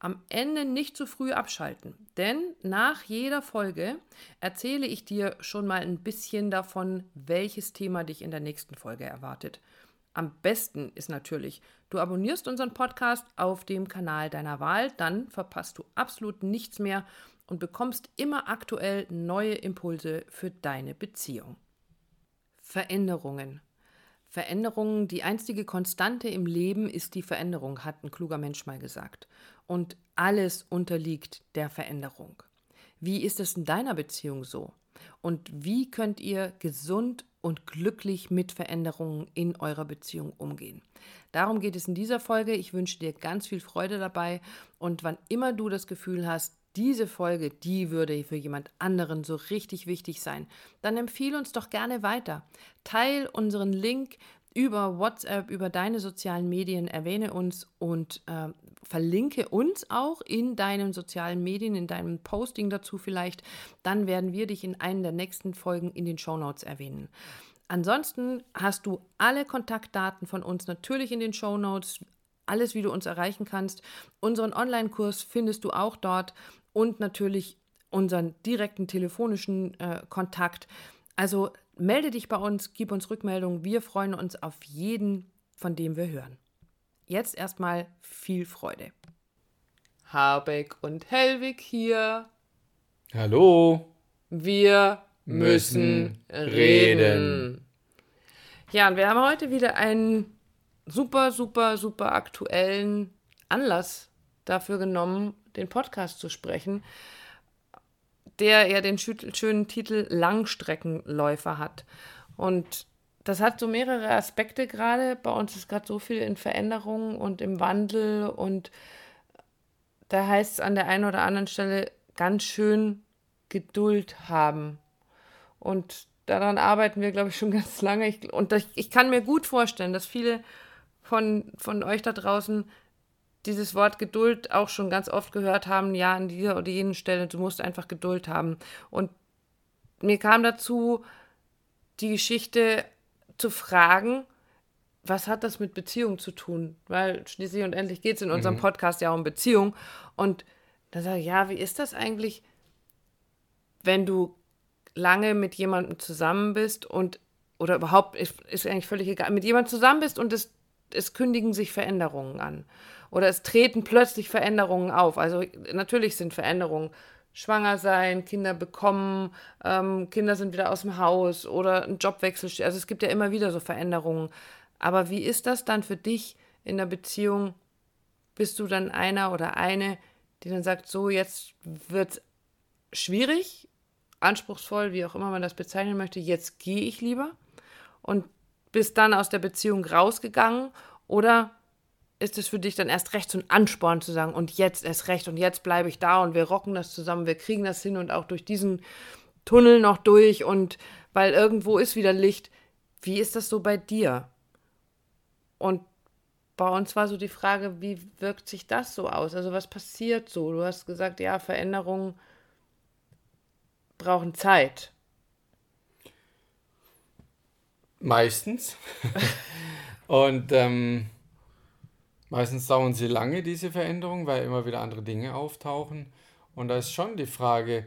Am Ende nicht zu früh abschalten, denn nach jeder Folge erzähle ich dir schon mal ein bisschen davon, welches Thema dich in der nächsten Folge erwartet. Am besten ist natürlich, du abonnierst unseren Podcast auf dem Kanal deiner Wahl, dann verpasst du absolut nichts mehr und bekommst immer aktuell neue Impulse für deine Beziehung. Veränderungen. Veränderungen, die einstige Konstante im Leben ist die Veränderung, hat ein kluger Mensch mal gesagt. Und alles unterliegt der Veränderung. Wie ist es in deiner Beziehung so? Und wie könnt ihr gesund und glücklich mit Veränderungen in eurer Beziehung umgehen? Darum geht es in dieser Folge. Ich wünsche dir ganz viel Freude dabei. Und wann immer du das Gefühl hast, diese Folge, die würde für jemand anderen so richtig wichtig sein, dann empfehle uns doch gerne weiter. Teil unseren Link über WhatsApp, über deine sozialen Medien, erwähne uns und äh, verlinke uns auch in deinen sozialen Medien, in deinem Posting dazu vielleicht. Dann werden wir dich in einer der nächsten Folgen in den Show Notes erwähnen. Ansonsten hast du alle Kontaktdaten von uns natürlich in den Show Notes, alles, wie du uns erreichen kannst. Unseren Online-Kurs findest du auch dort und natürlich unseren direkten telefonischen äh, Kontakt. Also melde dich bei uns, gib uns Rückmeldung. Wir freuen uns auf jeden, von dem wir hören. Jetzt erstmal viel Freude. Habeck und Helwig hier. Hallo. Wir müssen reden. Ja, und wir haben heute wieder einen super, super, super aktuellen Anlass dafür genommen, den Podcast zu sprechen, der ja den schönen Titel Langstreckenläufer hat. Und das hat so mehrere Aspekte gerade. Bei uns ist gerade so viel in Veränderung und im Wandel und da heißt es an der einen oder anderen Stelle ganz schön Geduld haben. Und daran arbeiten wir, glaube ich, schon ganz lange. Ich, und ich, ich kann mir gut vorstellen, dass viele von, von euch da draußen dieses Wort Geduld auch schon ganz oft gehört haben, ja, an dieser oder jenen Stelle, du musst einfach Geduld haben. Und mir kam dazu die Geschichte zu fragen, was hat das mit Beziehung zu tun? Weil schließlich und endlich geht es in unserem mhm. Podcast ja um Beziehung. Und da sage ich, ja, wie ist das eigentlich, wenn du lange mit jemandem zusammen bist und, oder überhaupt, ist, ist eigentlich völlig egal, mit jemandem zusammen bist und es, es kündigen sich Veränderungen an oder es treten plötzlich Veränderungen auf. Also natürlich sind Veränderungen schwanger sein, Kinder bekommen, ähm, Kinder sind wieder aus dem Haus oder ein Jobwechsel. Also es gibt ja immer wieder so Veränderungen. Aber wie ist das dann für dich in der Beziehung? Bist du dann einer oder eine, die dann sagt, so jetzt wird es schwierig, anspruchsvoll, wie auch immer man das bezeichnen möchte, jetzt gehe ich lieber und bist dann aus der Beziehung rausgegangen oder ist es für dich dann erst recht so ein Ansporn zu sagen, und jetzt erst recht, und jetzt bleibe ich da und wir rocken das zusammen, wir kriegen das hin und auch durch diesen Tunnel noch durch und weil irgendwo ist wieder Licht. Wie ist das so bei dir? Und bei uns war so die Frage, wie wirkt sich das so aus? Also was passiert so? Du hast gesagt, ja, Veränderungen brauchen Zeit. Meistens. und ähm, meistens dauern sie lange, diese Veränderungen, weil immer wieder andere Dinge auftauchen. Und da ist schon die Frage,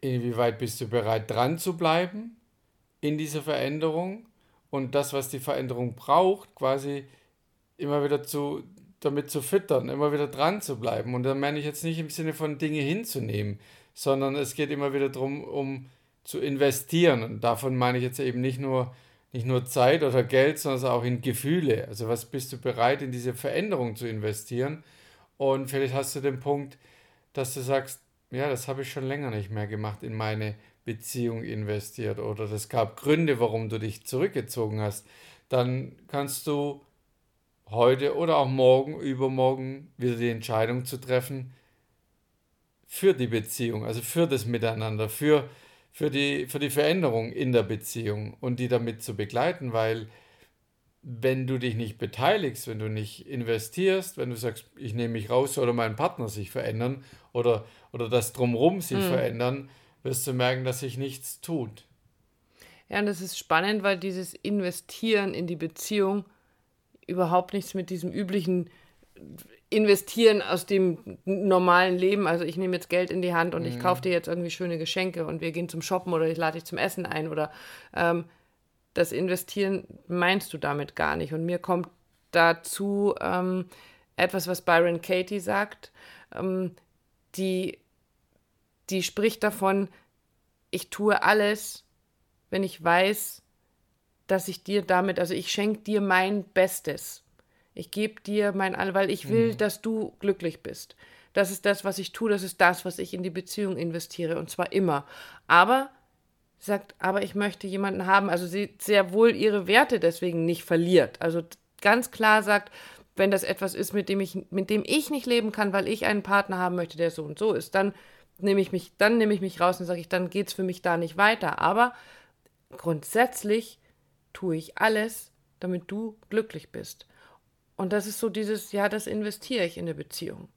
inwieweit bist du bereit, dran zu bleiben in dieser Veränderung und das, was die Veränderung braucht, quasi immer wieder zu, damit zu füttern, immer wieder dran zu bleiben. Und da meine ich jetzt nicht im Sinne von Dinge hinzunehmen, sondern es geht immer wieder darum, um zu investieren. Und davon meine ich jetzt eben nicht nur, nicht nur Zeit oder Geld, sondern auch in Gefühle. Also was bist du bereit, in diese Veränderung zu investieren? Und vielleicht hast du den Punkt, dass du sagst, ja, das habe ich schon länger nicht mehr gemacht, in meine Beziehung investiert oder es gab Gründe, warum du dich zurückgezogen hast. Dann kannst du heute oder auch morgen, übermorgen wieder die Entscheidung zu treffen für die Beziehung, also für das Miteinander, für, für, die, für die Veränderung in der Beziehung und die damit zu begleiten, weil wenn du dich nicht beteiligst, wenn du nicht investierst, wenn du sagst, ich nehme mich raus, oder mein Partner sich verändern oder, oder das Drumherum sich mhm. verändern, wirst du merken, dass sich nichts tut. Ja, und das ist spannend, weil dieses Investieren in die Beziehung überhaupt nichts mit diesem üblichen Investieren aus dem normalen Leben. Also ich nehme jetzt Geld in die Hand und mhm. ich kaufe dir jetzt irgendwie schöne Geschenke und wir gehen zum Shoppen oder ich lade dich zum Essen ein oder ähm, das Investieren meinst du damit gar nicht. Und mir kommt dazu ähm, etwas, was Byron Katie sagt, ähm, die, die spricht davon, ich tue alles, wenn ich weiß, dass ich dir damit, also ich schenke dir mein Bestes. Ich gebe dir mein All, weil ich will, mhm. dass du glücklich bist. Das ist das, was ich tue, das ist das, was ich in die Beziehung investiere und zwar immer. Aber sagt, aber ich möchte jemanden haben, also sie sehr wohl ihre Werte deswegen nicht verliert. Also ganz klar sagt, wenn das etwas ist, mit dem ich, mit dem ich nicht leben kann, weil ich einen Partner haben möchte, der so und so ist, dann nehme ich mich, dann nehme ich mich raus und sage ich, dann geht es für mich da nicht weiter. Aber grundsätzlich tue ich alles, damit du glücklich bist. Und das ist so dieses, ja, das investiere ich in eine Beziehung.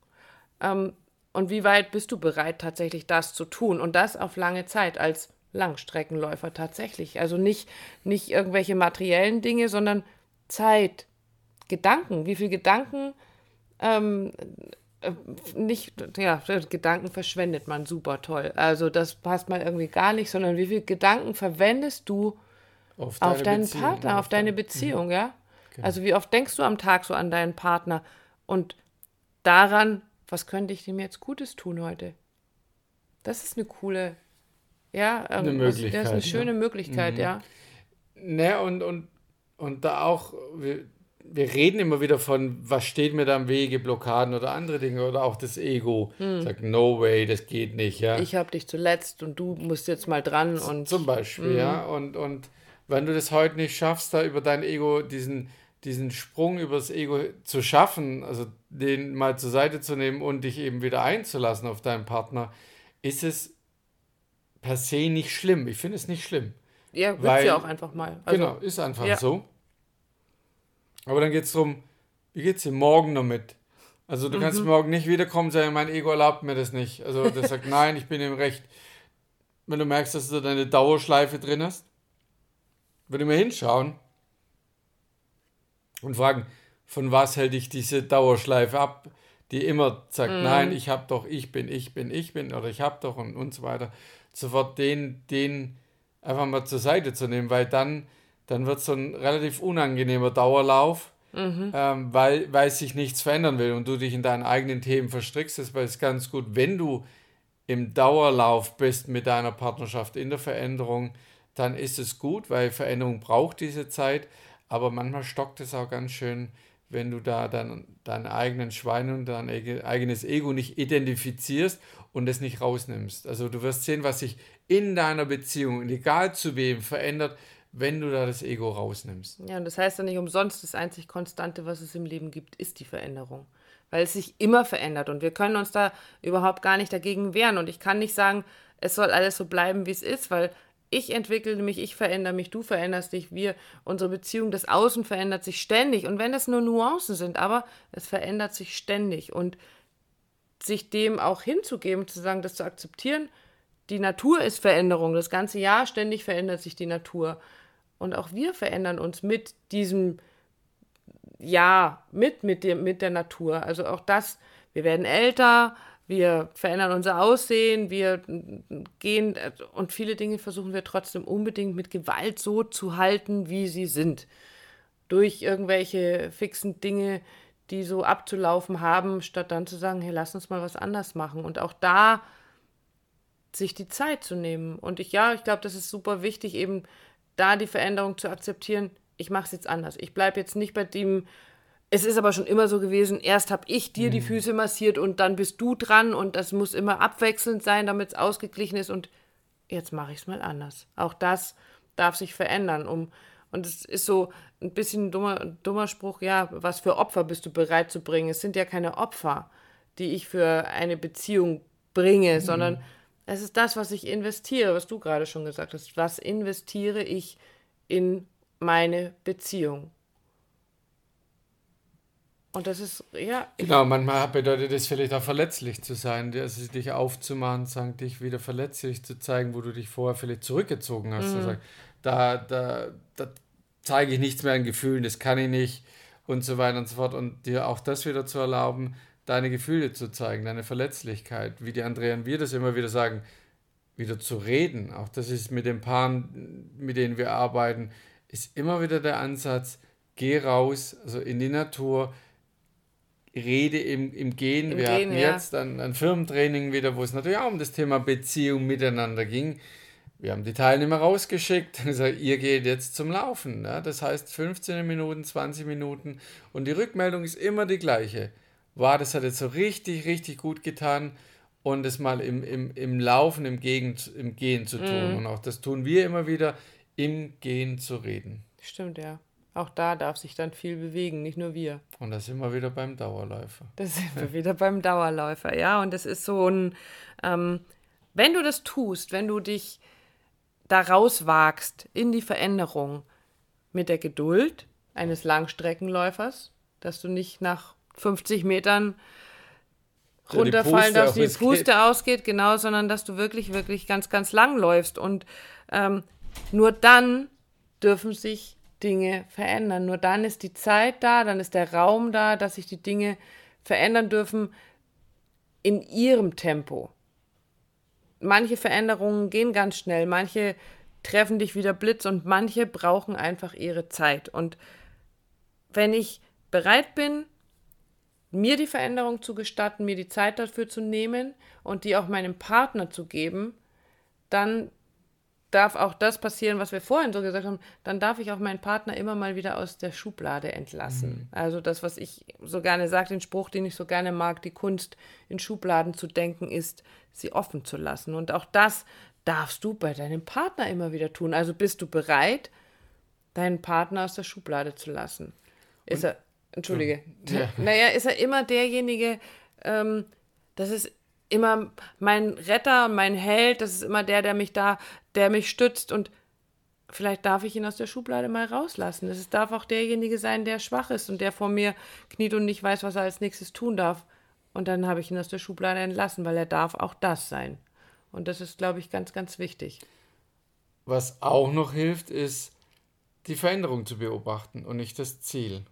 Ähm, und wie weit bist du bereit, tatsächlich das zu tun? Und das auf lange Zeit als Langstreckenläufer tatsächlich. Also nicht, nicht irgendwelche materiellen Dinge, sondern Zeit, Gedanken. Wie viel Gedanken ähm, äh, nicht, ja, Gedanken verschwendet man super toll. Also das passt mal irgendwie gar nicht, sondern wie viel Gedanken verwendest du auf, auf deinen Beziehung, Partner, auf, auf deine Beziehung, mhm. ja? Genau. Also wie oft denkst du am Tag so an deinen Partner und daran, was könnte ich dem jetzt Gutes tun heute? Das ist eine coole ja, eine Möglichkeit. Das ist eine schöne ja. Möglichkeit, mhm. ja. Ne, und, und, und da auch, wir, wir reden immer wieder von, was steht mir da im Wege, Blockaden oder andere Dinge oder auch das Ego. Hm. Sagt, no way, das geht nicht, ja. Ich habe dich zuletzt und du musst jetzt mal dran und. Zum Beispiel, mhm. ja. Und, und wenn du das heute nicht schaffst, da über dein Ego diesen, diesen Sprung übers Ego zu schaffen, also den mal zur Seite zu nehmen und dich eben wieder einzulassen auf deinen Partner, ist es per se nicht schlimm. Ich finde es nicht schlimm. Ja, wird ja auch einfach mal. Also, genau, ist einfach ja. so. Aber dann geht es darum, wie geht es dir morgen damit? Also du mhm. kannst morgen nicht wiederkommen sagen, mein Ego erlaubt mir das nicht. Also das sagt, nein, ich bin im Recht. Wenn du merkst, dass du deine Dauerschleife drin hast, würde ich mir hinschauen und fragen, von was hält dich diese Dauerschleife ab, die immer sagt, mhm. nein, ich habe doch, ich bin, ich bin, ich bin oder ich habe doch und, und so weiter sofort den, den einfach mal zur Seite zu nehmen, weil dann, dann wird es so ein relativ unangenehmer Dauerlauf, mhm. ähm, weil, weil sich nichts verändern will und du dich in deinen eigenen Themen verstrickst. Das ist ganz gut, wenn du im Dauerlauf bist mit deiner Partnerschaft in der Veränderung, dann ist es gut, weil Veränderung braucht diese Zeit, aber manchmal stockt es auch ganz schön, wenn du da dann deinen eigenen Schwein und dein eigenes Ego nicht identifizierst und es nicht rausnimmst. Also du wirst sehen, was sich in deiner Beziehung, egal zu wem, verändert, wenn du da das Ego rausnimmst. Ja, und das heißt ja nicht umsonst, das einzig Konstante, was es im Leben gibt, ist die Veränderung. Weil es sich immer verändert und wir können uns da überhaupt gar nicht dagegen wehren. Und ich kann nicht sagen, es soll alles so bleiben, wie es ist, weil ich entwickle mich, ich verändere mich, du veränderst dich, wir, unsere Beziehung, das Außen verändert sich ständig. Und wenn das nur Nuancen sind, aber es verändert sich ständig. Und sich dem auch hinzugeben, zu sagen, das zu akzeptieren, die Natur ist Veränderung. Das ganze Jahr ständig verändert sich die Natur. Und auch wir verändern uns mit diesem, ja, mit, mit, dem, mit der Natur. Also auch das, wir werden älter, wir verändern unser Aussehen, wir gehen und viele Dinge versuchen wir trotzdem unbedingt mit Gewalt so zu halten, wie sie sind. Durch irgendwelche fixen Dinge, die so abzulaufen haben, statt dann zu sagen, hey, lass uns mal was anders machen. Und auch da sich die Zeit zu nehmen. Und ich, ja, ich glaube, das ist super wichtig, eben da die Veränderung zu akzeptieren. Ich mache es jetzt anders. Ich bleibe jetzt nicht bei dem, es ist aber schon immer so gewesen, erst habe ich dir mhm. die Füße massiert und dann bist du dran und das muss immer abwechselnd sein, damit es ausgeglichen ist und jetzt mache ich es mal anders. Auch das darf sich verändern, um und es ist so ein bisschen ein dummer, dummer Spruch, ja, was für Opfer bist du bereit zu bringen? Es sind ja keine Opfer, die ich für eine Beziehung bringe, mhm. sondern es ist das, was ich investiere, was du gerade schon gesagt hast. Was investiere ich in meine Beziehung? Und das ist, ja. Genau, manchmal bedeutet es vielleicht auch verletzlich zu sein, also dich aufzumachen, sagen, dich wieder verletzlich zu zeigen, wo du dich vorher vielleicht zurückgezogen hast. Mhm. Also, da, da, da zeige ich nichts mehr an Gefühlen, das kann ich nicht und so weiter und so fort. Und dir auch das wieder zu erlauben, deine Gefühle zu zeigen, deine Verletzlichkeit, wie die Andrea und wir das immer wieder sagen, wieder zu reden. Auch das ist mit den Paaren, mit denen wir arbeiten, ist immer wieder der Ansatz, geh raus, also in die Natur, rede im, im Gehen. Im wir Gehen, hatten ja. jetzt ein, ein Firmentraining wieder, wo es natürlich auch um das Thema Beziehung miteinander ging. Wir haben die Teilnehmer rausgeschickt und gesagt, ihr geht jetzt zum Laufen. Ja? Das heißt 15 Minuten, 20 Minuten und die Rückmeldung ist immer die gleiche. War, das hat jetzt so richtig, richtig gut getan und es mal im, im, im Laufen, im, Gegen, im Gehen zu tun. Mhm. Und auch das tun wir immer wieder, im Gehen zu reden. Stimmt, ja. Auch da darf sich dann viel bewegen, nicht nur wir. Und da sind wir wieder beim Dauerläufer. Da sind wir wieder beim Dauerläufer, ja. Und das ist so ein, ähm, wenn du das tust, wenn du dich da rauswagst in die Veränderung mit der Geduld eines Langstreckenläufers, dass du nicht nach 50 Metern runterfallen darfst, die Puste ausgeht, genau, sondern dass du wirklich, wirklich ganz, ganz lang läufst. Und ähm, nur dann dürfen sich Dinge verändern. Nur dann ist die Zeit da, dann ist der Raum da, dass sich die Dinge verändern dürfen in ihrem Tempo manche Veränderungen gehen ganz schnell, manche treffen dich wieder Blitz und manche brauchen einfach ihre Zeit. Und wenn ich bereit bin, mir die Veränderung zu gestatten, mir die Zeit dafür zu nehmen und die auch meinem Partner zu geben, dann darf auch das passieren, was wir vorhin so gesagt haben, dann darf ich auch meinen Partner immer mal wieder aus der Schublade entlassen. Mhm. Also das, was ich so gerne sage, den Spruch, den ich so gerne mag, die Kunst in Schubladen zu denken, ist, sie offen zu lassen. Und auch das darfst du bei deinem Partner immer wieder tun. Also bist du bereit, deinen Partner aus der Schublade zu lassen? Ist Und, er, entschuldige, ja. naja, ist er immer derjenige, ähm, das ist immer mein Retter, mein Held, das ist immer der, der mich da, der mich stützt und vielleicht darf ich ihn aus der Schublade mal rauslassen. Es darf auch derjenige sein, der schwach ist und der vor mir kniet und nicht weiß, was er als nächstes tun darf. Und dann habe ich ihn aus der Schublade entlassen, weil er darf auch das sein. Und das ist, glaube ich, ganz, ganz wichtig. Was auch noch hilft, ist, die Veränderung zu beobachten und nicht das Ziel.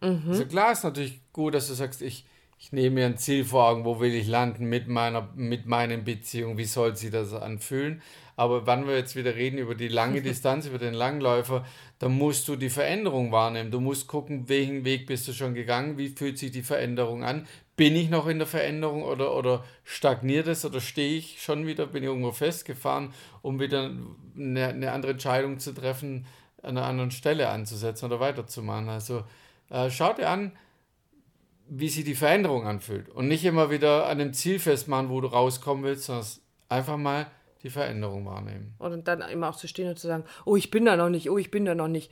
Mhm. Also klar ist natürlich gut, dass du sagst, ich, ich nehme mir ein Ziel vor Augen, wo will ich landen mit meiner, mit meinen Beziehungen, wie soll sie das anfühlen. Aber wenn wir jetzt wieder reden über die lange Distanz, über den Langläufer, dann musst du die Veränderung wahrnehmen. Du musst gucken, welchen Weg bist du schon gegangen, wie fühlt sich die Veränderung an. Bin ich noch in der Veränderung oder, oder stagniert es oder stehe ich schon wieder, bin ich irgendwo festgefahren, um wieder eine, eine andere Entscheidung zu treffen, an einer anderen Stelle anzusetzen oder weiterzumachen. Also äh, schau dir an, wie sich die Veränderung anfühlt. Und nicht immer wieder an dem Ziel festmachen, wo du rauskommen willst, sondern einfach mal die Veränderung wahrnehmen. Und dann immer auch zu stehen und zu sagen, oh, ich bin da noch nicht, oh, ich bin da noch nicht.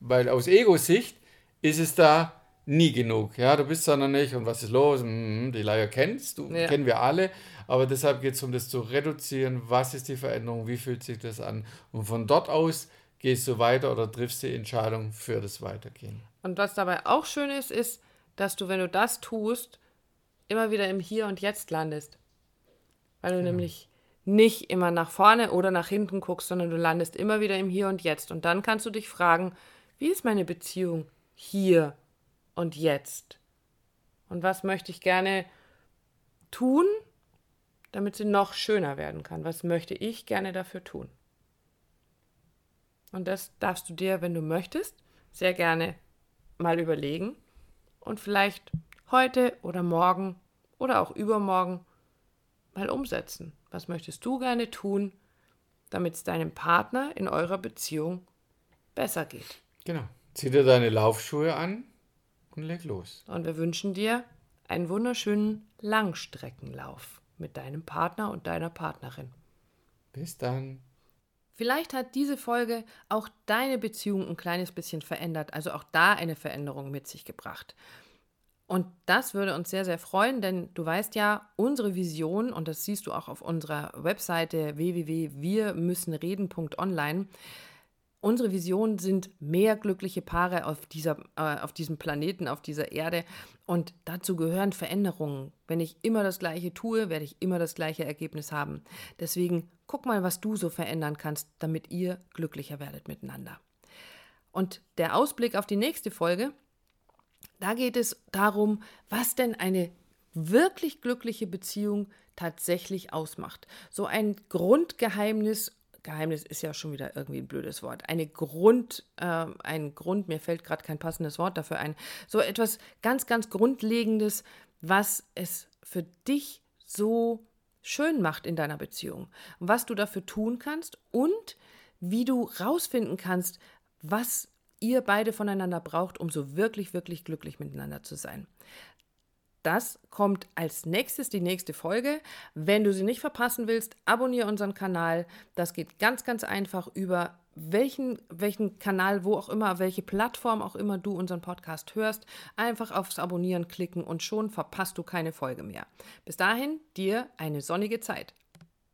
Weil aus Ego-Sicht ist es da nie genug. Ja, du bist da noch nicht und was ist los? Hm, die Leier kennst du, ja. kennen wir alle. Aber deshalb geht es um das zu reduzieren. Was ist die Veränderung? Wie fühlt sich das an? Und von dort aus gehst du weiter oder triffst die Entscheidung für das Weitergehen. Und was dabei auch schön ist, ist, dass du, wenn du das tust, immer wieder im Hier und Jetzt landest. Weil du genau. nämlich nicht immer nach vorne oder nach hinten guckst, sondern du landest immer wieder im Hier und Jetzt. Und dann kannst du dich fragen, wie ist meine Beziehung hier und jetzt? Und was möchte ich gerne tun, damit sie noch schöner werden kann? Was möchte ich gerne dafür tun? Und das darfst du dir, wenn du möchtest, sehr gerne mal überlegen und vielleicht heute oder morgen oder auch übermorgen mal umsetzen. Was möchtest du gerne tun, damit es deinem Partner in eurer Beziehung besser geht? Genau. Zieh dir deine Laufschuhe an und leg los. Und wir wünschen dir einen wunderschönen Langstreckenlauf mit deinem Partner und deiner Partnerin. Bis dann. Vielleicht hat diese Folge auch deine Beziehung ein kleines bisschen verändert, also auch da eine Veränderung mit sich gebracht. Und das würde uns sehr, sehr freuen, denn du weißt ja, unsere Vision, und das siehst du auch auf unserer Webseite www.wirmüssenreden.online, unsere Vision sind mehr glückliche Paare auf, dieser, äh, auf diesem Planeten, auf dieser Erde. Und dazu gehören Veränderungen. Wenn ich immer das Gleiche tue, werde ich immer das gleiche Ergebnis haben. Deswegen guck mal, was du so verändern kannst, damit ihr glücklicher werdet miteinander. Und der Ausblick auf die nächste Folge, da geht es darum, was denn eine wirklich glückliche Beziehung tatsächlich ausmacht. So ein Grundgeheimnis, Geheimnis ist ja schon wieder irgendwie ein blödes Wort, eine Grund, äh, ein Grund, mir fällt gerade kein passendes Wort dafür ein, so etwas ganz, ganz Grundlegendes, was es für dich so schön macht in deiner Beziehung, was du dafür tun kannst und wie du rausfinden kannst, was ihr beide voneinander braucht, um so wirklich, wirklich glücklich miteinander zu sein. Das kommt als nächstes, die nächste Folge. Wenn du sie nicht verpassen willst, abonniere unseren Kanal. Das geht ganz, ganz einfach über welchen, welchen Kanal, wo auch immer, welche Plattform auch immer du unseren Podcast hörst. Einfach aufs Abonnieren klicken und schon verpasst du keine Folge mehr. Bis dahin, dir eine sonnige Zeit.